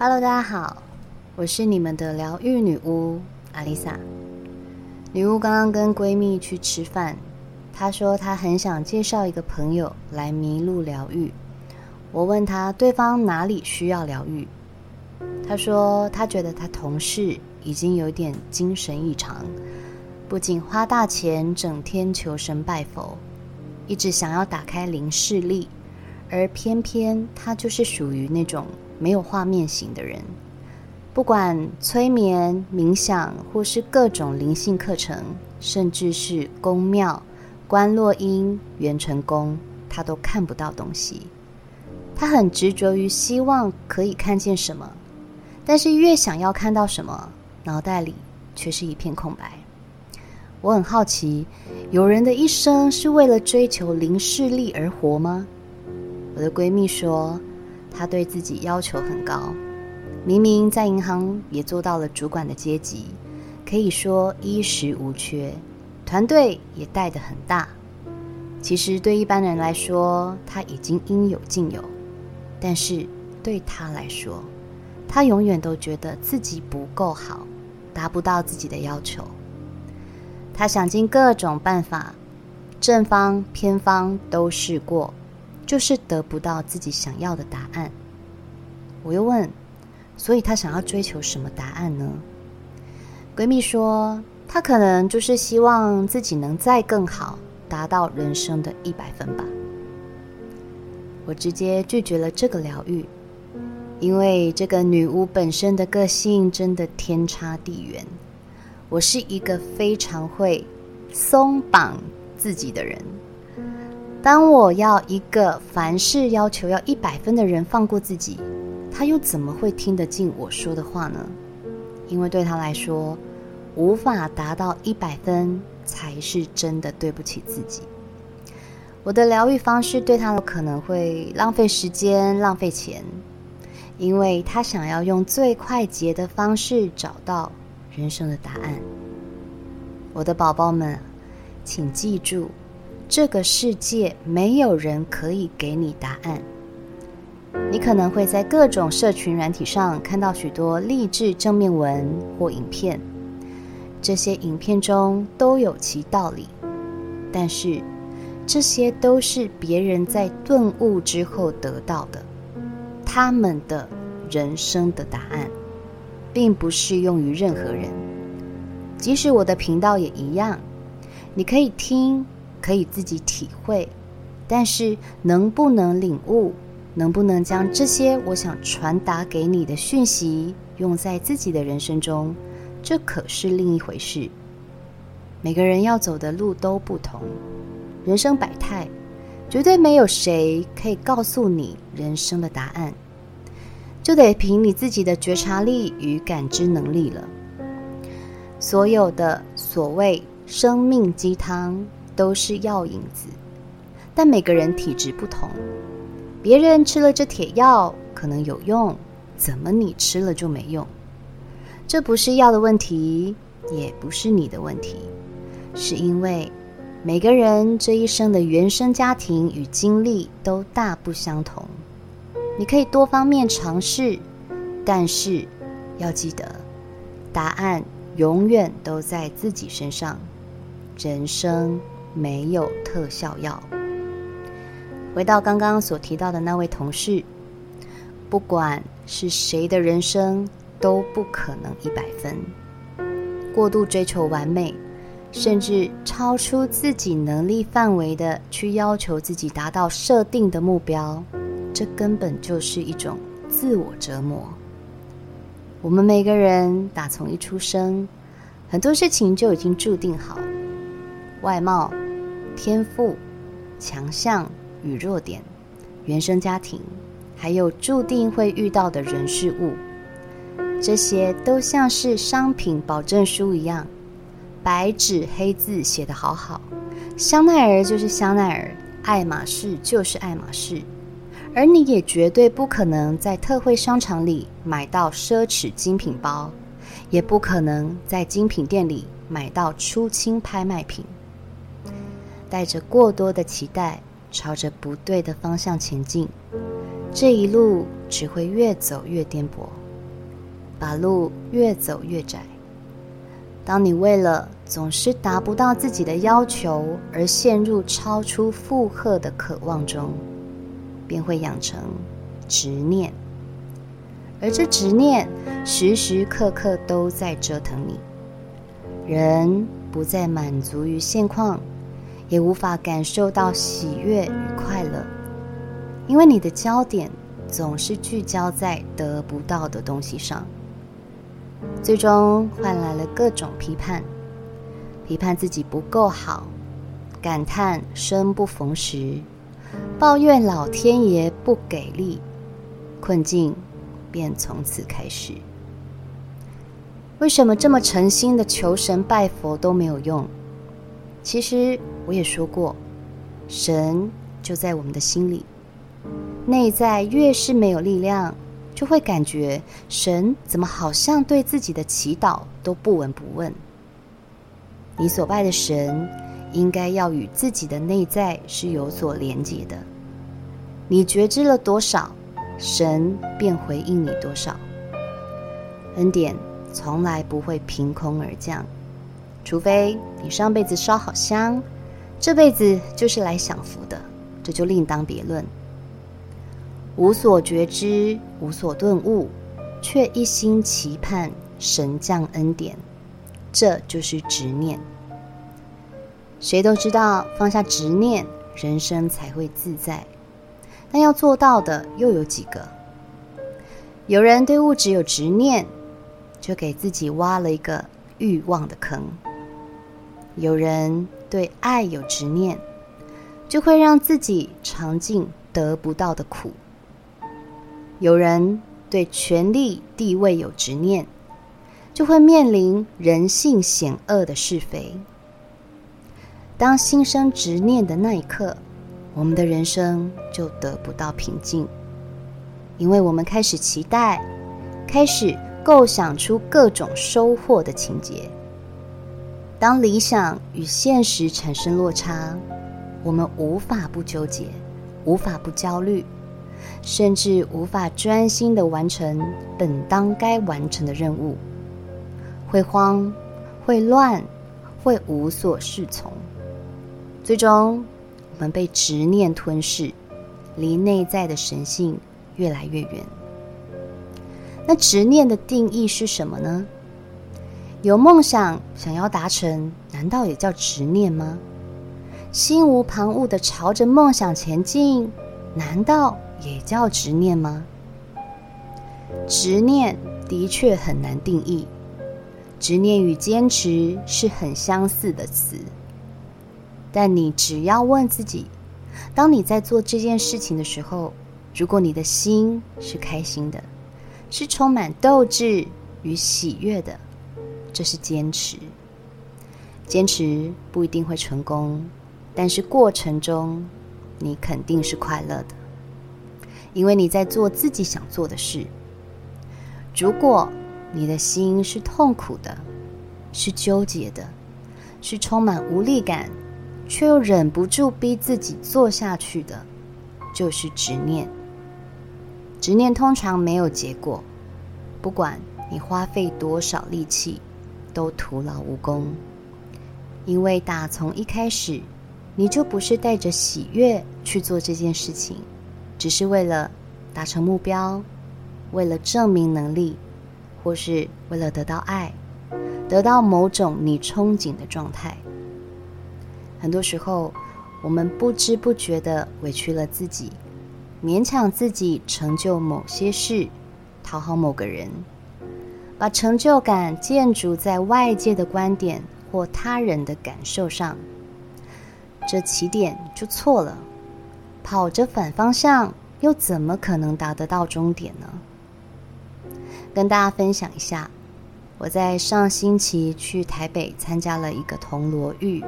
Hello，大家好，我是你们的疗愈女巫阿丽萨。女巫刚刚跟闺蜜去吃饭，她说她很想介绍一个朋友来迷路疗愈。我问她对方哪里需要疗愈，她说她觉得她同事已经有点精神异常，不仅花大钱整天求神拜佛，一直想要打开灵视力，而偏偏他就是属于那种。没有画面型的人，不管催眠、冥想，或是各种灵性课程，甚至是宫庙、观落阴、元辰宫，他都看不到东西。他很执着于希望可以看见什么，但是越想要看到什么，脑袋里却是一片空白。我很好奇，有人的一生是为了追求零视力而活吗？我的闺蜜说。她对自己要求很高，明明在银行也做到了主管的阶级，可以说衣食无缺，团队也带得很大。其实对一般人来说，他已经应有尽有，但是对她来说，她永远都觉得自己不够好，达不到自己的要求。她想尽各种办法，正方偏方都试过。就是得不到自己想要的答案。我又问，所以她想要追求什么答案呢？闺蜜说，她可能就是希望自己能再更好，达到人生的一百分吧。我直接拒绝了这个疗愈，因为这个女巫本身的个性真的天差地远。我是一个非常会松绑自己的人。当我要一个凡事要求要一百分的人放过自己，他又怎么会听得进我说的话呢？因为对他来说，无法达到一百分才是真的对不起自己。我的疗愈方式对他可能会浪费时间、浪费钱，因为他想要用最快捷的方式找到人生的答案。我的宝宝们，请记住。这个世界没有人可以给你答案。你可能会在各种社群软体上看到许多励志正面文或影片，这些影片中都有其道理，但是这些都是别人在顿悟之后得到的，他们的人生的答案，并不适用于任何人。即使我的频道也一样，你可以听。可以自己体会，但是能不能领悟，能不能将这些我想传达给你的讯息用在自己的人生中，这可是另一回事。每个人要走的路都不同，人生百态，绝对没有谁可以告诉你人生的答案，就得凭你自己的觉察力与感知能力了。所有的所谓生命鸡汤。都是药引子，但每个人体质不同，别人吃了这铁药可能有用，怎么你吃了就没用？这不是药的问题，也不是你的问题，是因为每个人这一生的原生家庭与经历都大不相同。你可以多方面尝试，但是要记得，答案永远都在自己身上。人生。没有特效药。回到刚刚所提到的那位同事，不管是谁的人生都不可能一百分。过度追求完美，甚至超出自己能力范围的去要求自己达到设定的目标，这根本就是一种自我折磨。我们每个人打从一出生，很多事情就已经注定好，外貌。天赋、强项与弱点，原生家庭，还有注定会遇到的人事物，这些都像是商品保证书一样，白纸黑字写得好好。香奈儿就是香奈儿，爱马仕就是爱马仕，而你也绝对不可能在特惠商场里买到奢侈精品包，也不可能在精品店里买到出清拍卖品。带着过多的期待，朝着不对的方向前进，这一路只会越走越颠簸，把路越走越窄。当你为了总是达不到自己的要求而陷入超出负荷的渴望中，便会养成执念，而这执念时时刻刻都在折腾你。人不再满足于现况，也无法感受到喜悦与快乐，因为你的焦点总是聚焦在得不到的东西上。最终换来了各种批判，批判自己不够好，感叹生不逢时，抱怨老天爷不给力，困境便从此开始。为什么这么诚心的求神拜佛都没有用？其实我也说过，神就在我们的心里，内在越是没有力量。就会感觉神怎么好像对自己的祈祷都不闻不问。你所拜的神应该要与自己的内在是有所连结的。你觉知了多少，神便回应你多少。恩典从来不会凭空而降，除非你上辈子烧好香，这辈子就是来享福的，这就另当别论。无所觉知，无所顿悟，却一心期盼神降恩典，这就是执念。谁都知道放下执念，人生才会自在。但要做到的又有几个？有人对物质有执念，就给自己挖了一个欲望的坑；有人对爱有执念，就会让自己尝尽得不到的苦。有人对权力地位有执念，就会面临人性险恶的是非。当心生执念的那一刻，我们的人生就得不到平静，因为我们开始期待，开始构想出各种收获的情节。当理想与现实产生落差，我们无法不纠结，无法不焦虑。甚至无法专心的完成本当该完成的任务，会慌，会乱，会无所适从。最终，我们被执念吞噬，离内在的神性越来越远。那执念的定义是什么呢？有梦想想要达成，难道也叫执念吗？心无旁骛的朝着梦想前进，难道也叫执念吗？执念的确很难定义，执念与坚持是很相似的词。但你只要问自己，当你在做这件事情的时候，如果你的心是开心的，是充满斗志与喜悦的，这是坚持。坚持不一定会成功，但是过程中你肯定是快乐的。因为你在做自己想做的事。如果你的心是痛苦的，是纠结的，是充满无力感，却又忍不住逼自己做下去的，就是执念。执念通常没有结果，不管你花费多少力气，都徒劳无功。因为打从一开始，你就不是带着喜悦去做这件事情。只是为了达成目标，为了证明能力，或是为了得到爱，得到某种你憧憬的状态。很多时候，我们不知不觉的委屈了自己，勉强自己成就某些事，讨好某个人，把成就感建筑在外界的观点或他人的感受上，这起点就错了。跑着反方向，又怎么可能达得到终点呢？跟大家分享一下，我在上星期去台北参加了一个铜锣浴，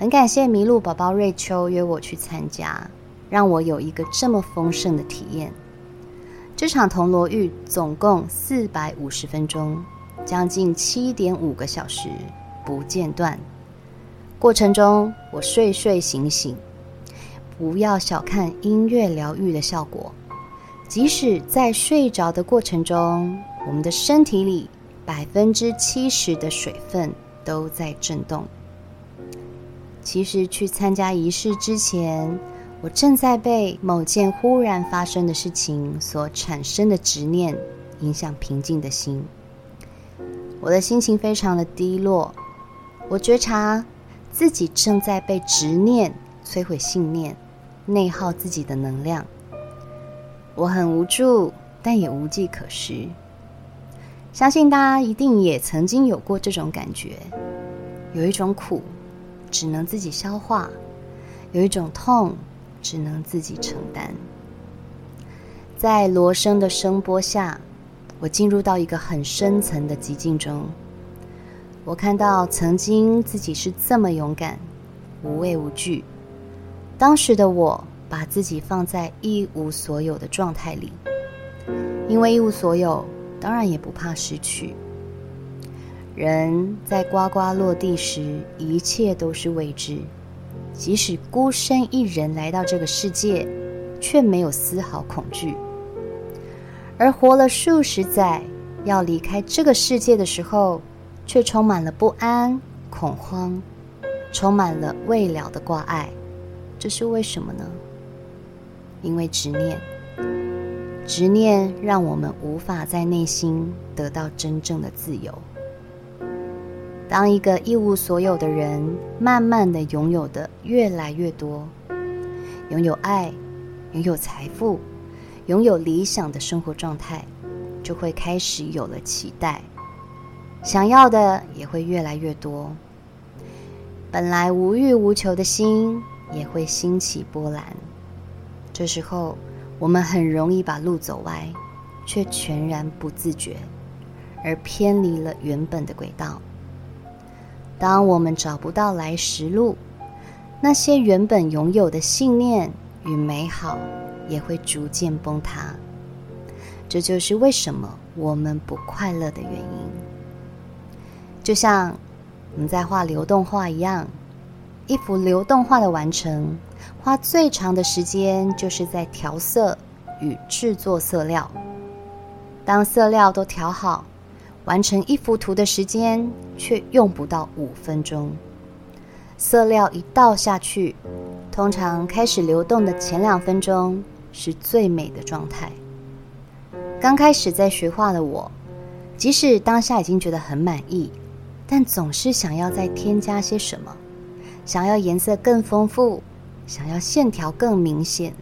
很感谢麋鹿宝宝瑞秋约我去参加，让我有一个这么丰盛的体验。这场铜锣浴总共四百五十分钟，将近七点五个小时不间断，过程中我睡睡醒醒。不要小看音乐疗愈的效果，即使在睡着的过程中，我们的身体里百分之七十的水分都在震动。其实去参加仪式之前，我正在被某件忽然发生的事情所产生的执念影响平静的心。我的心情非常的低落，我觉察自己正在被执念摧毁信念，内耗自己的能量。我很无助，但也无计可施。相信大家一定也曾经有过这种感觉，有一种苦，只能自己消化；有一种痛，只能自己承担。在锣声的声波下，我进入到一个很深层的寂静中。我看到曾经自己是这么勇敢、无畏无惧。当时的我，把自己放在一无所有的状态里，因为一无所有。当然也不怕失去。人在呱呱落地时，一切都是未知。即使孤身一人来到这个世界，却没有丝毫恐惧。而活了数十载，要离开这个世界的时候，却充满了不安、恐慌，充满了未了的挂碍。这是为什么呢？因为执念。执念让我们无法在内心得到真正的自由。当一个一无所有的人，慢慢的拥有的越来越多，拥有爱，拥有财富，拥有理想的生活状态，就会开始有了期待，想要的也会越来越多。本来无欲无求的心也会兴起波澜。这时候。我们很容易把路走歪，却全然不自觉，而偏离了原本的轨道。当我们找不到来时路，那些原本拥有的信念与美好也会逐渐崩塌。这就是为什么我们不快乐的原因。就像我们在画流动画一样，一幅流动画的完成。花最长的时间就是在调色与制作色料。当色料都调好，完成一幅图的时间却用不到五分钟。色料一倒下去，通常开始流动的前两分钟是最美的状态。刚开始在学画的我，即使当下已经觉得很满意，但总是想要再添加些什么，想要颜色更丰富。想要线条更明显，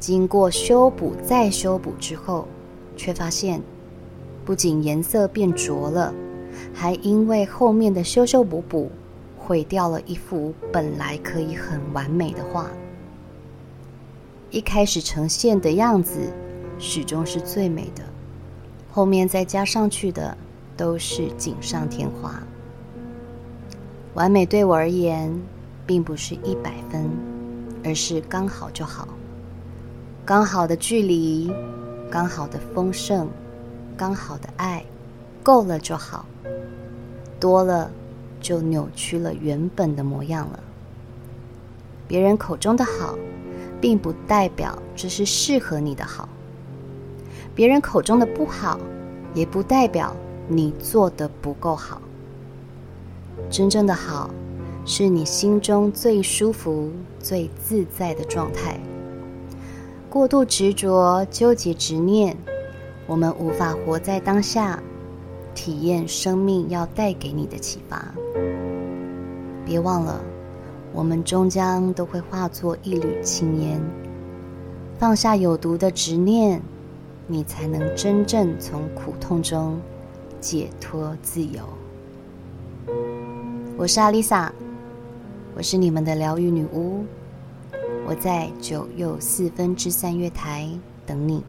经过修补再修补之后，却发现不仅颜色变浊了，还因为后面的修修补补，毁掉了一幅本来可以很完美的画。一开始呈现的样子始终是最美的，后面再加上去的都是锦上添花。完美对我而言，并不是一百分，而是刚好就好。刚好的距离，刚好的丰盛，刚好的爱，够了就好。多了，就扭曲了原本的模样了。别人口中的好，并不代表这是适合你的好。别人口中的不好，也不代表你做得不够好。真正的好。是你心中最舒服、最自在的状态。过度执着、纠结执念，我们无法活在当下，体验生命要带给你的启发。别忘了，我们终将都会化作一缕青烟。放下有毒的执念，你才能真正从苦痛中解脱自由。我是阿丽萨。我是你们的疗愈女巫，我在九又四分之三月台等你。